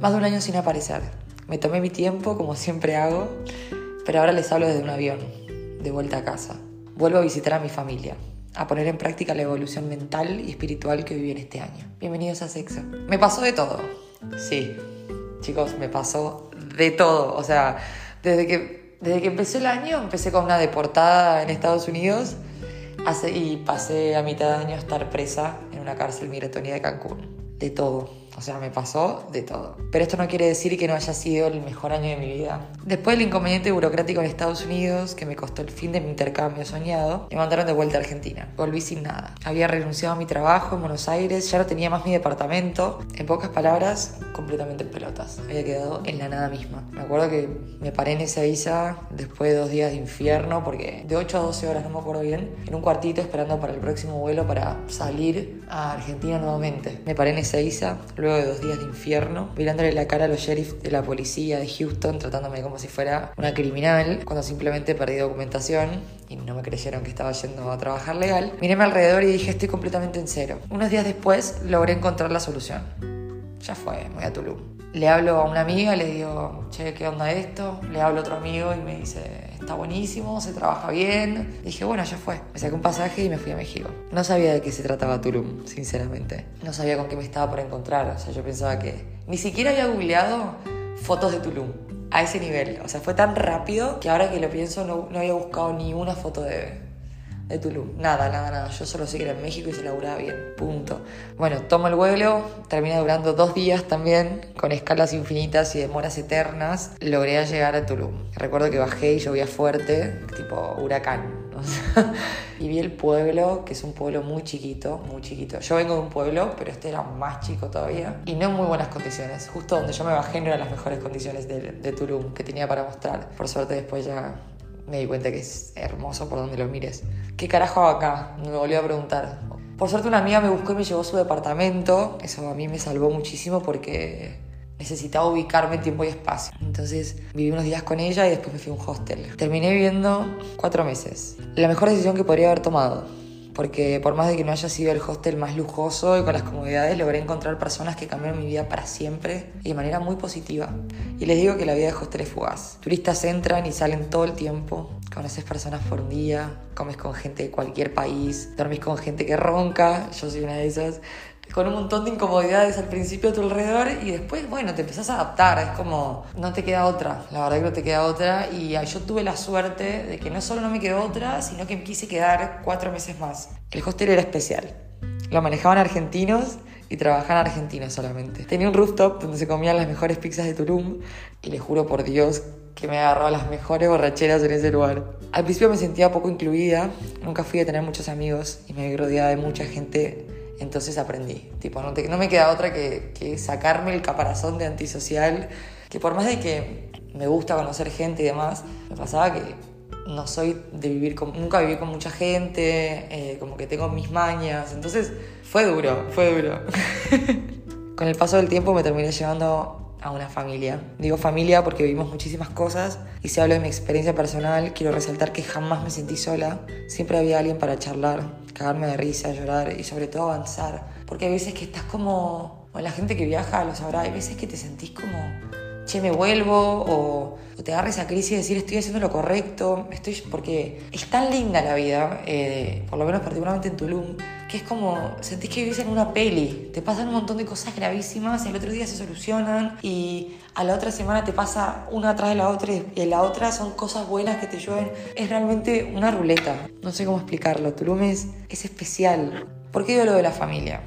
Más de un año sin aparecer. Me tomé mi tiempo, como siempre hago, pero ahora les hablo desde un avión, de vuelta a casa. Vuelvo a visitar a mi familia, a poner en práctica la evolución mental y espiritual que viví en este año. Bienvenidos a Sexo. Me pasó de todo. Sí, chicos, me pasó de todo. O sea, desde que, desde que empezó el año, empecé con una deportada en Estados Unidos y pasé a mitad de año a estar presa en una cárcel migratoria de Cancún. De todo o sea, me pasó de todo. Pero esto no quiere decir que no haya sido el mejor año de mi vida. Después del inconveniente burocrático en Estados Unidos, que me costó el fin de mi intercambio soñado, me mandaron de vuelta a Argentina. Volví sin nada. Había renunciado a mi trabajo en Buenos Aires, ya no tenía más mi departamento. En pocas palabras, completamente en pelotas. Había quedado en la nada misma. Me acuerdo que me paré en esa visa después de dos días de infierno, porque de 8 a 12 horas, no me acuerdo bien, en un cuartito esperando para el próximo vuelo para salir a Argentina nuevamente. Me paré en esa visa luego de dos días de infierno, mirándole la cara a los sheriffs de la policía de Houston, tratándome como si fuera una criminal, cuando simplemente perdí documentación y no me creyeron que estaba yendo a trabajar legal. Miré a alrededor y dije, estoy completamente en cero. Unos días después logré encontrar la solución. Ya fue, me voy a Tulum. Le hablo a una amiga, le digo, che, ¿qué onda esto? Le hablo a otro amigo y me dice, está buenísimo, se trabaja bien. dije, bueno, ya fue. Me saqué un pasaje y me fui a México. No sabía de qué se trataba Tulum, sinceramente. No sabía con qué me estaba por encontrar. O sea, yo pensaba que ni siquiera había googleado fotos de Tulum. A ese nivel. O sea, fue tan rápido que ahora que lo pienso no, no había buscado ni una foto de, de Tulum. Nada, nada, nada. Yo solo sé que era en México y se laburaba bien. Punto. Bueno, tomo el vuelo, termina durando dos días también, con escalas infinitas y demoras eternas. Logré llegar a Tulum. Recuerdo que bajé y llovía fuerte, tipo huracán. y vi el pueblo, que es un pueblo muy chiquito, muy chiquito. Yo vengo de un pueblo, pero este era más chico todavía. Y no en muy buenas condiciones. Justo donde yo me bajé no eran las mejores condiciones de, de Tulum que tenía para mostrar. Por suerte después ya me di cuenta que es hermoso por donde lo mires. ¿Qué carajo hago acá? Me volvió a preguntar. Por suerte una amiga me buscó y me llevó a su departamento. Eso a mí me salvó muchísimo porque necesitaba ubicarme tiempo y espacio. Entonces viví unos días con ella y después me fui a un hostel. Terminé viviendo cuatro meses. La mejor decisión que podría haber tomado porque por más de que no haya sido el hostel más lujoso y con las comodidades, logré encontrar personas que cambiaron mi vida para siempre y de manera muy positiva. Y les digo que la vida de hostel es fugaz. Turistas entran y salen todo el tiempo, conoces personas por un día, comes con gente de cualquier país, dormís con gente que ronca, yo soy una de esas, con un montón de incomodidades al principio a tu alrededor y después, bueno, te empezás a adaptar, es como, no te queda otra, la verdad que no te queda otra y yo tuve la suerte de que no solo no me quedó otra, sino que me quise quedar cuatro meses más. El hostel era especial, lo manejaban argentinos y trabajaban argentinos solamente. Tenía un rooftop donde se comían las mejores pizzas de Tulum y les juro por Dios que me agarró las mejores borracheras en ese lugar. Al principio me sentía poco incluida, nunca fui a tener muchos amigos y me rodeaba de mucha gente entonces aprendí. Tipo, no, me queda otra que, que, sacarme el caparazón de antisocial, que por más de que me gusta conocer gente y demás, me pasaba que no soy de vivir con, nunca viví con mucha gente, eh, como que tengo mis mañas, entonces fue duro, fue duro. con el paso del tiempo me terminé llevando a una familia. Digo familia porque vivimos muchísimas cosas y si hablo de mi experiencia personal, quiero resaltar que jamás me sentí sola. Siempre había alguien para charlar, cagarme de risa, llorar y sobre todo avanzar. Porque hay veces que estás como, o la gente que viaja lo sabrá, hay veces que te sentís como, che, me vuelvo, o, te agarra esa crisis de decir estoy haciendo lo correcto, estoy, porque es tan linda la vida, eh, por lo menos particularmente en Tulum, que es como, sentís que vivís en una peli, te pasan un montón de cosas gravísimas, el otro día se solucionan y a la otra semana te pasa una atrás de la otra y en la otra son cosas buenas que te llueven. Es realmente una ruleta, no sé cómo explicarlo, Tulum es, es especial. ¿Por qué digo lo de la familia?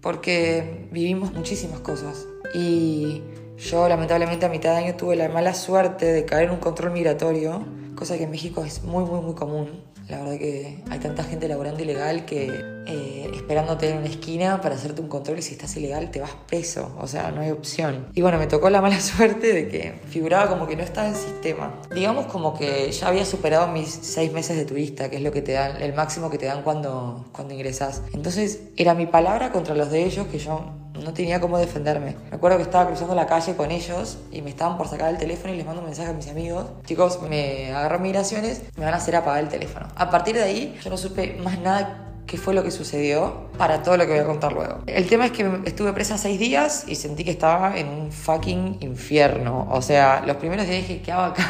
Porque vivimos muchísimas cosas y yo lamentablemente a mitad de año tuve la mala suerte de caer en un control migratorio, cosa que en México es muy muy muy común la verdad que hay tanta gente laborando ilegal que eh, esperándote en una esquina para hacerte un control y si estás ilegal te vas peso, o sea, no hay opción. Y bueno, me tocó la mala suerte de que figuraba como que no estaba en sistema. Digamos como que ya había superado mis seis meses de turista, que es lo que te dan, el máximo que te dan cuando, cuando ingresas. Entonces era mi palabra contra los de ellos que yo no tenía cómo defenderme. Me acuerdo que estaba cruzando la calle con ellos y me estaban por sacar el teléfono y les mando un mensaje a mis amigos. Chicos, me agarró migraciones, me van a hacer apagar el teléfono. A partir de ahí yo no supe más nada qué fue lo que sucedió para todo lo que voy a contar luego. El tema es que estuve presa seis días y sentí que estaba en un fucking infierno. O sea, los primeros días dije, ¿qué hago acá?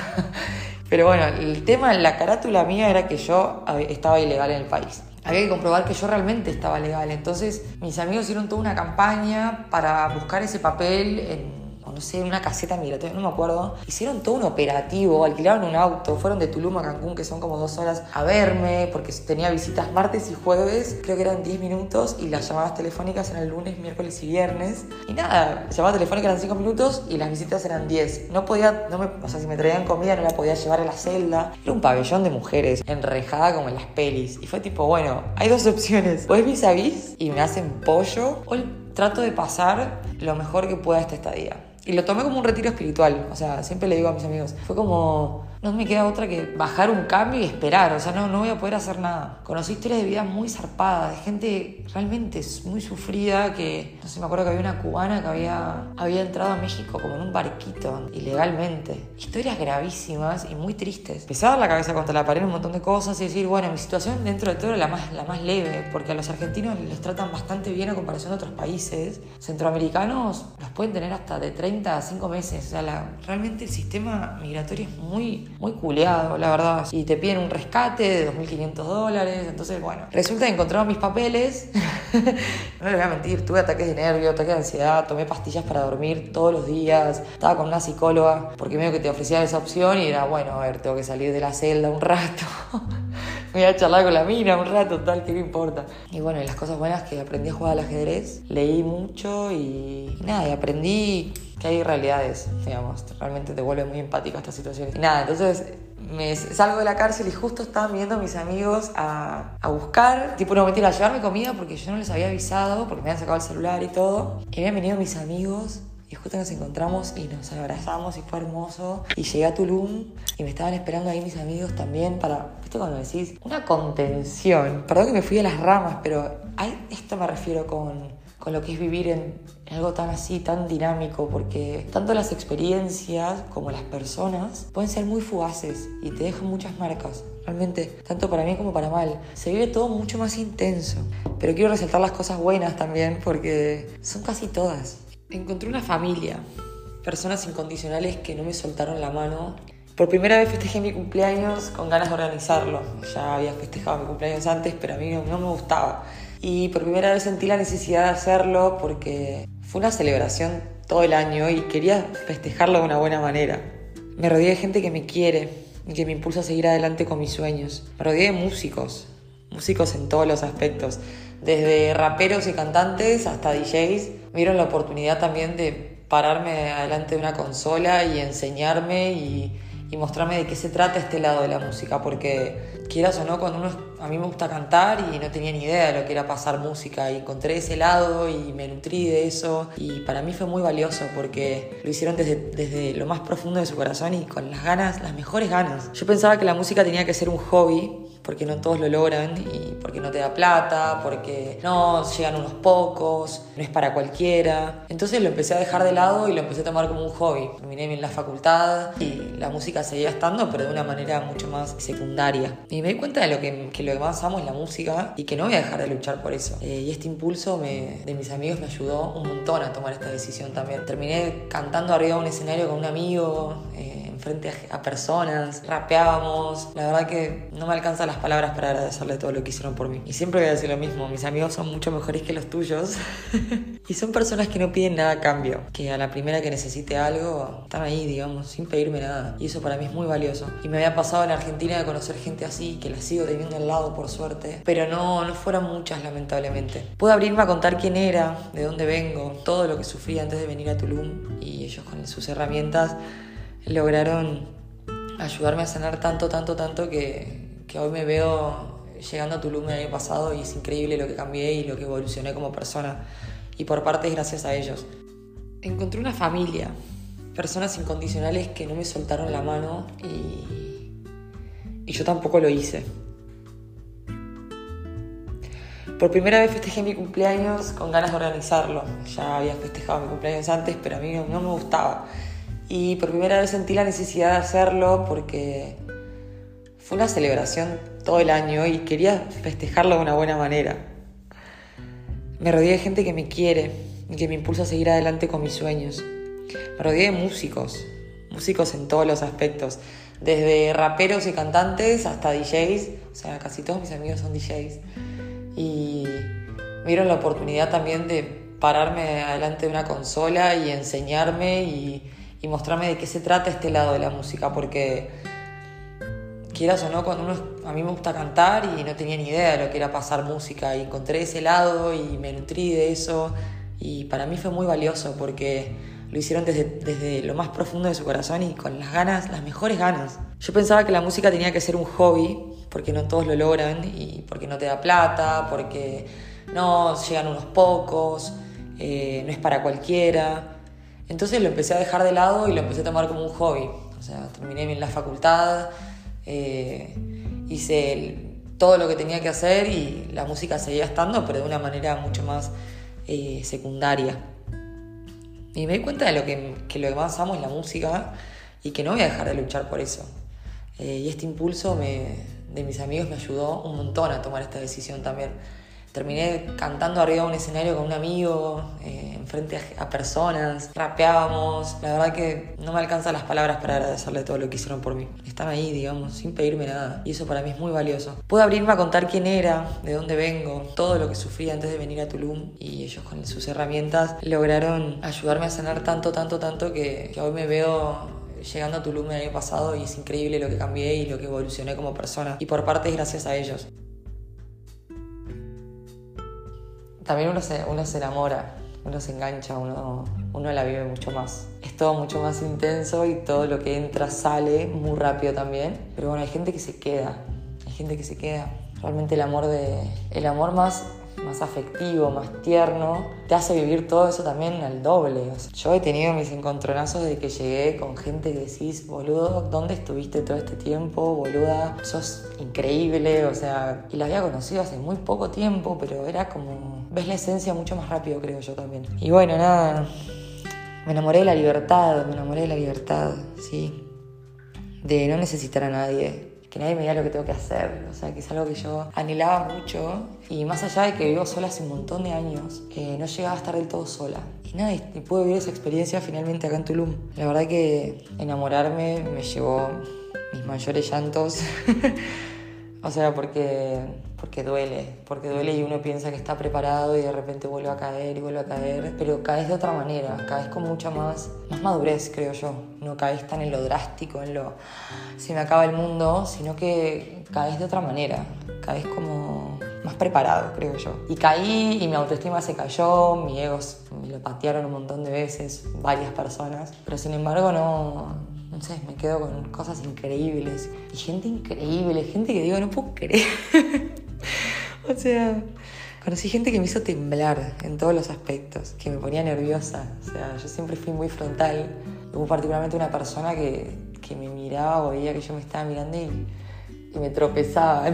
Pero bueno, el tema, la carátula mía era que yo estaba ilegal en el país había que comprobar que yo realmente estaba legal. Entonces mis amigos hicieron toda una campaña para buscar ese papel en no sé, una caseta migratoria, no me acuerdo. Hicieron todo un operativo, alquilaron un auto, fueron de Tulum a Cancún, que son como dos horas, a verme, porque tenía visitas martes y jueves, creo que eran 10 minutos, y las llamadas telefónicas eran lunes, miércoles y viernes. Y nada, llamadas telefónicas eran 5 minutos y las visitas eran 10. No podía, no me, o sea, si me traían comida no la podía llevar a la celda. Era un pabellón de mujeres, enrejada como en las pelis. Y fue tipo, bueno, hay dos opciones. O es vis a vis y me hacen pollo, o trato de pasar lo mejor que pueda esta estadía. Y lo tomé como un retiro espiritual. O sea, siempre le digo a mis amigos, fue como no me queda otra que bajar un cambio y esperar, o sea, no, no voy a poder hacer nada. Conocí historias de vida muy zarpadas, de gente realmente muy sufrida, que, no sé, me acuerdo que había una cubana que había, había entrado a México como en un barquito, ilegalmente. Historias gravísimas y muy tristes. Dar la cabeza contra la pared un montón de cosas y decir, bueno, mi situación dentro de todo era la más, la más leve, porque a los argentinos les tratan bastante bien a comparación de otros países. Centroamericanos los pueden tener hasta de 30 a 5 meses, o sea, realmente el sistema migratorio es muy muy culeado, la verdad. Y te piden un rescate de 2.500 dólares. Entonces, bueno, resulta que encontraron mis papeles. no les voy a mentir, tuve ataques de nervio, ataques de ansiedad, tomé pastillas para dormir todos los días. Estaba con una psicóloga porque medio que te ofrecían esa opción y era, bueno, a ver, tengo que salir de la celda un rato. voy a charlar con la mina un rato, tal, que me importa. Y bueno, y las cosas buenas que aprendí a jugar al ajedrez, leí mucho y, y nada, y aprendí que hay realidades, digamos, realmente te vuelve muy empático a esta situación. Y nada, entonces me salgo de la cárcel y justo estaban viendo a mis amigos a, a buscar, tipo, no mentira, a llevarme comida porque yo no les había avisado, porque me habían sacado el celular y todo. Y habían venido mis amigos y justo nos encontramos y nos abrazamos y fue hermoso. Y llegué a Tulum y me estaban esperando ahí mis amigos también para, ¿viste cuando decís? Una contención. Perdón que me fui a las ramas, pero a esto me refiero con con lo que es vivir en, algo tan así, tan dinámico, porque tanto las experiencias como las personas pueden ser muy fugaces y te dejan muchas marcas. Realmente, tanto para bien como para mal. Se vive todo mucho más intenso. Pero quiero resaltar las cosas buenas también, porque son casi todas. Encontré una familia, personas incondicionales que no me soltaron la mano. Por primera vez festejé mi cumpleaños con ganas de organizarlo. Ya había festejado mi cumpleaños antes, pero a mí no, me gustaba y por primera vez sentí la necesidad de hacerlo porque fue una celebración todo el año y quería festejarlo de una buena manera. Me rodeé de gente que me quiere y que me impulsa a seguir adelante con mis sueños. Me rodeé de músicos, músicos en todos los aspectos, desde raperos y cantantes hasta DJs. Me la oportunidad también de pararme adelante de una consola y enseñarme y, y mostrarme de qué se trata este lado de la música, porque quieras o no, cuando uno, a mí me gusta cantar y no tenía ni idea de lo que era pasar música y encontré ese lado y me nutrí de eso y para mí fue muy valioso porque lo hicieron desde, desde lo más profundo de su corazón y con las ganas, las mejores ganas. Yo pensaba que la música tenía que ser un hobby porque no todos lo logran y porque no te da plata, porque no llegan unos pocos, no es para cualquiera. Entonces lo empecé a dejar de lado y lo empecé a tomar como un hobby. Terminé bien la facultad y la música seguía estando, pero de una manera mucho más secundaria. Y me di cuenta de lo que, que lo que más amo es la música y que no voy a dejar de luchar por eso. Eh, y este impulso de mis amigos me ayudó un montón a tomar esta decisión también. Terminé cantando arriba de un escenario con un amigo. Eh, frente a, personas, rapeábamos. La verdad que no me alcanzan las palabras para agradecerle todo lo que hicieron por mí. Y siempre voy a decir lo mismo, mis amigos son mucho mejores que los tuyos. y son personas que no piden nada a cambio, que a la primera que necesite algo, están ahí, digamos, sin pedirme nada. Y eso para mí es muy valioso. Y me había pasado en Argentina de conocer gente así, que la sigo teniendo al lado por suerte, pero no, no fueron muchas lamentablemente. Puedo abrirme a contar quién era, de dónde vengo, todo lo que sufrí antes de venir a Tulum y ellos con sus herramientas lograron ayudarme a sanar tanto, tanto, tanto que, que hoy me veo llegando a Tulum el año pasado y es increíble lo que cambié y lo que evolucioné como persona. Y por parte es gracias a ellos. Encontré una familia, personas incondicionales que no me soltaron la mano y, y yo tampoco lo hice. Por primera vez festejé mi cumpleaños con ganas de organizarlo. Ya había festejado mi cumpleaños antes, pero a mí no me gustaba. Y por primera vez sentí la necesidad de hacerlo porque fue una celebración todo el año y quería festejarlo de una buena manera. Me rodeé de gente que me quiere y que me impulsa a seguir adelante con mis sueños. Me rodeé de músicos, músicos en todos los aspectos, desde raperos y cantantes hasta DJs, o sea, casi todos mis amigos son DJs. Y me la oportunidad también de pararme adelante de una consola y enseñarme y, y mostrarme de qué se trata este lado de la música, porque quieras o no, cuando uno, a mí me gusta cantar y no tenía ni idea de lo que era pasar música y encontré ese lado y me nutrí de eso y para mí fue muy valioso porque lo hicieron desde, desde lo más profundo de su corazón y con las ganas, las mejores ganas. Yo pensaba que la música tenía que ser un hobby porque no todos lo logran y porque no te da plata, porque no llegan unos pocos, eh, no es para cualquiera. Entonces lo empecé a dejar de lado y lo empecé a tomar como un hobby. O sea, terminé en la facultad, eh, hice todo lo que tenía que hacer y la música seguía estando, pero de una manera mucho más eh, secundaria. Y me di cuenta de lo que, lo que más amo es la música y que no voy a dejar de luchar por eso. Eh, y este impulso de mis amigos me ayudó un montón a tomar esta decisión también terminé cantando arriba de un escenario con un amigo, eh, enfrente a, personas, rapeábamos. La verdad que no me alcanzan las palabras para agradecerle todo lo que hicieron por mí. Están ahí, digamos, sin pedirme nada. Y eso para mí es muy valioso. Puedo abrirme a contar quién era, de dónde vengo, todo lo que sufrí antes de venir a Tulum. Y ellos con sus herramientas lograron ayudarme a sanar tanto, tanto, tanto que, que hoy me veo llegando a Tulum el año pasado y es increíble lo que cambié y lo que evolucioné como persona. Y por parte es gracias a ellos. También uno se, uno se enamora, uno se engancha, uno, uno la vive mucho más. Es todo mucho más intenso y todo lo que entra sale muy rápido también. Pero bueno, hay gente que se queda, hay gente que se queda. Realmente el amor de. El amor más más afectivo, más tierno, te hace vivir todo eso también al doble. yo he tenido mis encontronazos de que llegué con gente que decís, boludo, ¿dónde estuviste todo este tiempo? Boluda, sos increíble, o sea, y la había conocido hace muy poco tiempo, pero era como, ves la esencia mucho más rápido, creo yo también. Y bueno, nada, me enamoré de la libertad, me enamoré de la libertad, sí, de no necesitar a nadie, que nadie me diga lo que tengo que hacer. O sea, que es algo que yo anhelaba mucho. Y más allá de que vivo sola hace un montón de años, que no llegaba a estar del todo sola. Y nada, y pude vivir esa experiencia finalmente acá en Tulum. La verdad que enamorarme me llevó mis mayores llantos. o sea, porque porque duele, porque duele y uno piensa que está preparado y de repente vuelve a caer y vuelve a caer, pero caes de otra manera, caes con mucha más, más madurez, creo yo. No caes tan en lo drástico, en lo se me acaba el mundo, sino que caes de otra manera, caes como más preparado, creo yo. Y caí y mi autoestima se cayó, mi ego me lo patearon un montón de veces, varias personas, pero sin embargo no, no sé, me quedo con cosas increíbles y gente increíble, gente que digo, no puedo creer. o sea, conocí gente que me hizo temblar en todos los aspectos, que me ponía nerviosa. O sea, yo siempre fui muy frontal. Hubo particularmente una persona que, que me miraba o veía que yo me estaba mirando y, y me tropezaba.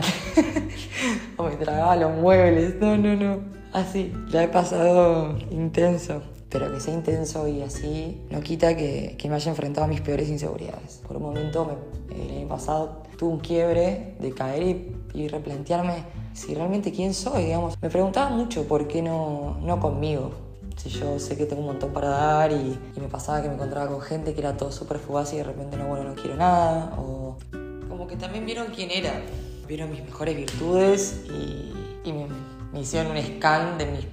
o me tragaba los muebles. No, no, no. Así, ya he pasado intenso. Pero que sea intenso y así no quita que, que me haya enfrentado a mis peores inseguridades. Por un momento, el año pasado, tuve un quiebre de caer y, y replantearme si realmente quién soy, digamos. Me preguntaba mucho por qué no, no conmigo. Si yo sé que tengo un montón para dar y, y me pasaba que me encontraba con gente que era todo súper fugaz y de repente no, bueno, no quiero nada. O como que también vieron quién era. Vieron mis mejores virtudes y, y me, me hicieron un scan de mis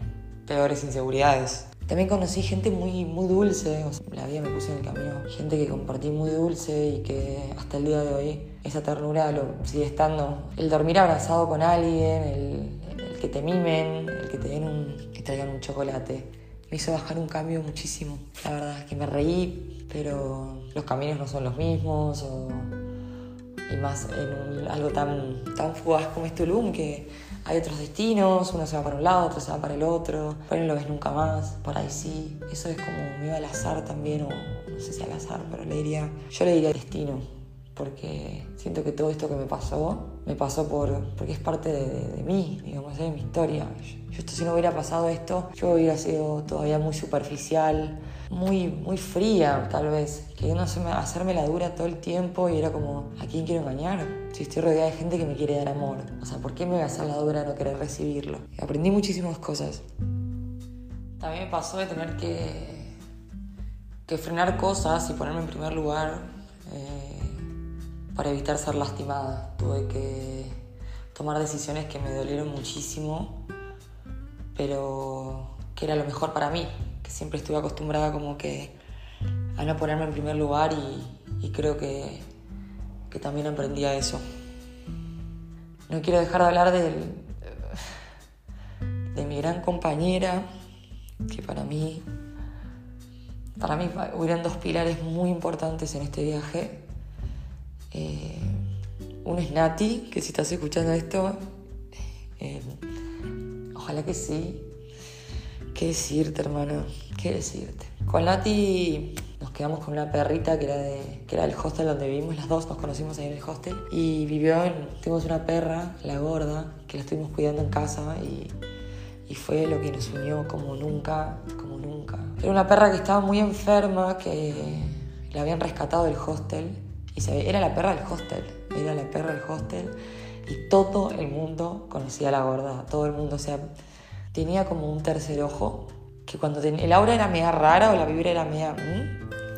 peores inseguridades. También conocí gente muy, muy dulce, la vida me puse en el camino, gente que compartí muy dulce y que hasta el día de hoy esa ternura lo sigue estando. El dormir abrazado con alguien, el, que te mimen, el que te den un, traigan un chocolate, me hizo bajar un cambio muchísimo. La verdad es que me reí, pero los caminos no son los mismos y más en algo tan, tan fugaz como este Tulum que hay otros destinos, uno se va para un lado, otro se va para el otro, por ahí no lo ves nunca más, por ahí sí. Eso es como medio al azar también, o no sé si al azar, pero le diría, yo le diría destino, porque siento que todo esto que me pasó, me pasó por, porque es parte de, mí, digamos, de mi historia. Yo, esto, si no hubiera pasado esto, yo hubiera sido todavía muy superficial, muy, muy fría tal vez, queriendo hacerme, hacerme la dura todo el tiempo y era como, ¿a quién quiero engañar? Si estoy rodeada de gente que me quiere dar amor, o sea, ¿por qué me voy a hacer la dura no querer recibirlo? aprendí muchísimas cosas. También me pasó de tener que, que frenar cosas y ponerme en primer lugar. Eh, para evitar ser lastimada. Tuve que tomar decisiones que me dolieron muchísimo, pero que era lo mejor para mí, que siempre estuve acostumbrada como que a no ponerme en primer lugar y, creo que, que, también aprendí a eso. No quiero dejar de hablar de mi gran compañera, que para mí, para mí hubieran dos pilares muy importantes en este viaje eh, un es Nati, que si estás escuchando esto, eh, ojalá que sí. ¿Qué decirte, hermano? ¿Qué decirte? Con Nati nos quedamos con una perrita que era, de, que era del hostel donde vivimos las dos, nos conocimos ahí en el hostel. Y vivió tuvimos una perra, la gorda, que la estuvimos cuidando en casa y, y fue lo que nos unió como nunca, como nunca. Era una perra que estaba muy enferma, que la habían rescatado del hostel y era la perra del hostel, era la perra del hostel. Y todo el mundo conocía a la gorda, todo el mundo, o sea, tenía como un tercer ojo, que cuando el aura era media rara o la vibra era media...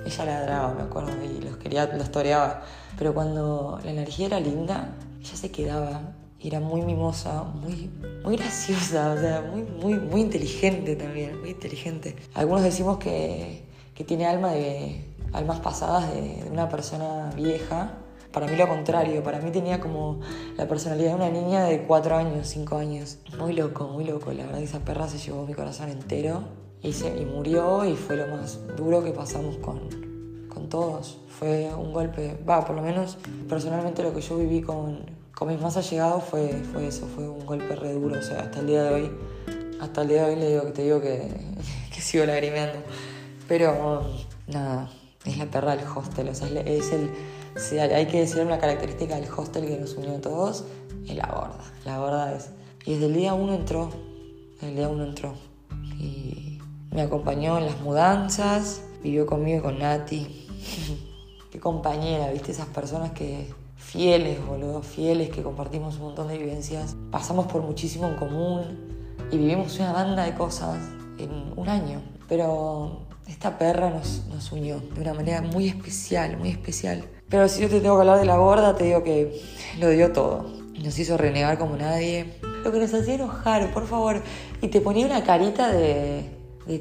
ella ladraba, me acuerdo, y los quería, los toreaba. Pero cuando la energía era linda, ella se quedaba y era muy mimosa, muy, muy graciosa, o sea, muy, muy, muy inteligente también, muy inteligente. Algunos decimos que, que tiene alma de, almas pasadas de, una persona vieja. Para mí lo contrario, para mí tenía como la personalidad de una niña de 4 años, 5 años. Muy loco, muy loco. La verdad que esa perra se llevó mi corazón entero y, se, y murió y fue lo más duro que pasamos con, con todos. Fue un golpe, va, por lo menos personalmente lo que yo viví con, con mis más allegados fue, fue eso, fue un golpe re duro. O sea, hasta el día de hoy, hasta el día de hoy le digo que te digo que, que sigo lagrimeando. Pero nada, es la perra del hostel, o sea, es el, hay que decir una característica del hostel que nos unió a todos, es la gorda. La gorda es. Y desde el día uno entró, el día uno entró. Y me acompañó en las mudanzas, vivió conmigo con Nati. Qué compañera, viste, esas personas que fieles, boludo, fieles, que compartimos un montón de vivencias. Pasamos por muchísimo en común y vivimos una banda de cosas en un año. Pero esta perra nos, unió de una manera muy especial, muy especial. Pero si yo te tengo que hablar de la gorda, te digo que lo dio todo. Nos hizo renegar como nadie. Lo que nos hacía enojar, por favor. Y te ponía una carita de,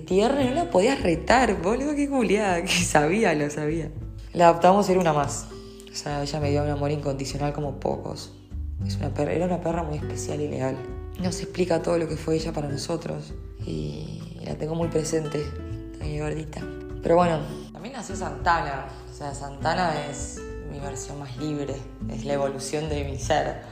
tierra y no la podías retar, boludo, qué culiada, que sabía, lo sabía. La adoptamos, era una más. O sea, ella me dio un amor incondicional como pocos. Era una perra muy especial y leal. Nos explica todo lo que fue ella para nosotros. Y la tengo muy presente mi gordita. Pero bueno, también nació Santana. O sea, Santana es mi versión más libre, es la evolución de mi ser,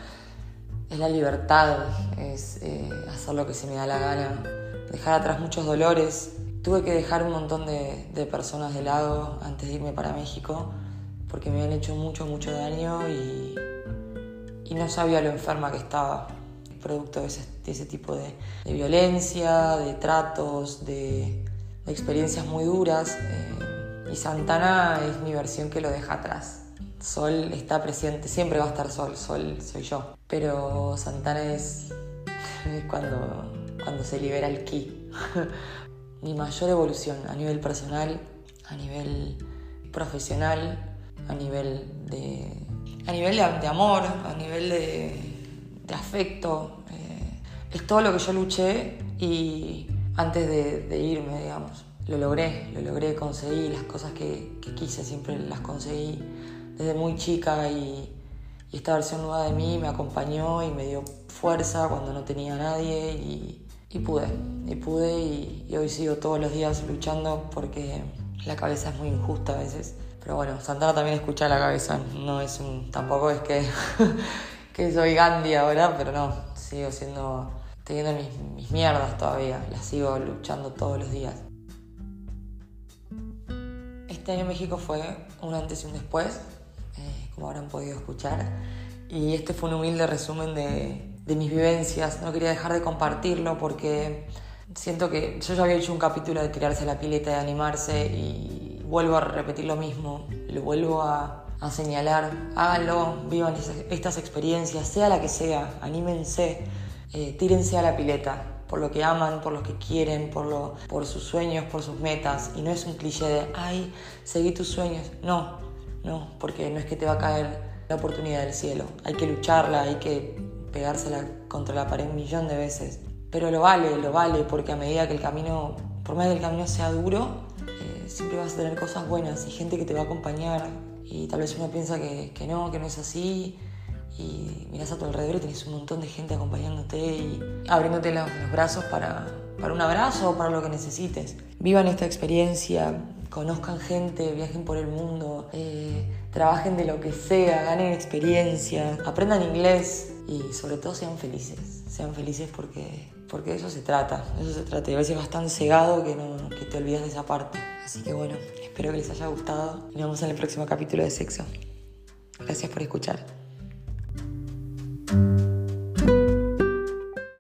es la libertad, es eh, hacer lo que se me da la gana, dejar atrás muchos dolores. Tuve que dejar un montón de, personas de lado antes de irme para México porque me habían hecho mucho, mucho daño y, no sabía lo enferma que estaba producto de ese, tipo de, violencia, de tratos, de, experiencias muy duras eh, y Santana es mi versión que lo deja atrás. Sol está presente, siempre va a estar Sol, Sol soy yo. Pero Santana es, cuando, cuando se libera el ki. mi mayor evolución a nivel personal, a nivel profesional, a nivel de, a nivel de, amor, a nivel de, afecto. Eh, es todo lo que yo luché y antes de, irme, digamos. Lo logré, lo logré, conseguí las cosas que, quise, siempre las conseguí desde muy chica y, esta versión nueva de mí me acompañó y me dio fuerza cuando no tenía a nadie y, pude, y pude y, hoy sigo todos los días luchando porque la cabeza es muy injusta a veces. Pero bueno, Santana también escucha la cabeza, no es un, tampoco es que, que soy Gandhi ahora, pero no, sigo siendo teniendo mis, mierdas todavía, las sigo luchando todos los días. Este año en México fue un antes y un después, eh, como habrán podido escuchar. Y este fue un humilde resumen de, de mis vivencias. No quería dejar de compartirlo porque siento que yo ya había hecho un capítulo de tirarse la pileta, de animarse y vuelvo a repetir lo mismo, lo vuelvo a, a señalar, háganlo, vivan estas experiencias, sea la que sea, anímense, eh, tírense a la pileta por lo que aman, por lo que quieren, por, lo, por sus sueños, por sus metas. Y no es un cliché de, ay, seguí tus sueños. No, no, porque no es que te va a caer la oportunidad del cielo. Hay que lucharla, hay que pegársela contra la pared un millón de veces. Pero lo vale, lo vale, porque a medida que el camino, por más que el camino sea duro, eh, siempre vas a tener cosas buenas y gente que te va a acompañar. Y tal vez uno piensa que, que no, que no es así, y miras a tu alrededor y tienes un montón de gente acompañándote y abriéndote los, brazos para, para, un abrazo o para lo que necesites. Vivan esta experiencia, conozcan gente, viajen por el mundo, eh, trabajen de lo que sea, ganen experiencia, aprendan inglés y sobre todo sean felices. Sean felices porque, porque eso se trata, eso se trata. Y a veces vas tan cegado que, no, que te olvidas de esa parte. Así que bueno, espero que les haya gustado nos vemos en el próximo capítulo de Sexo. Gracias por escuchar. Thank you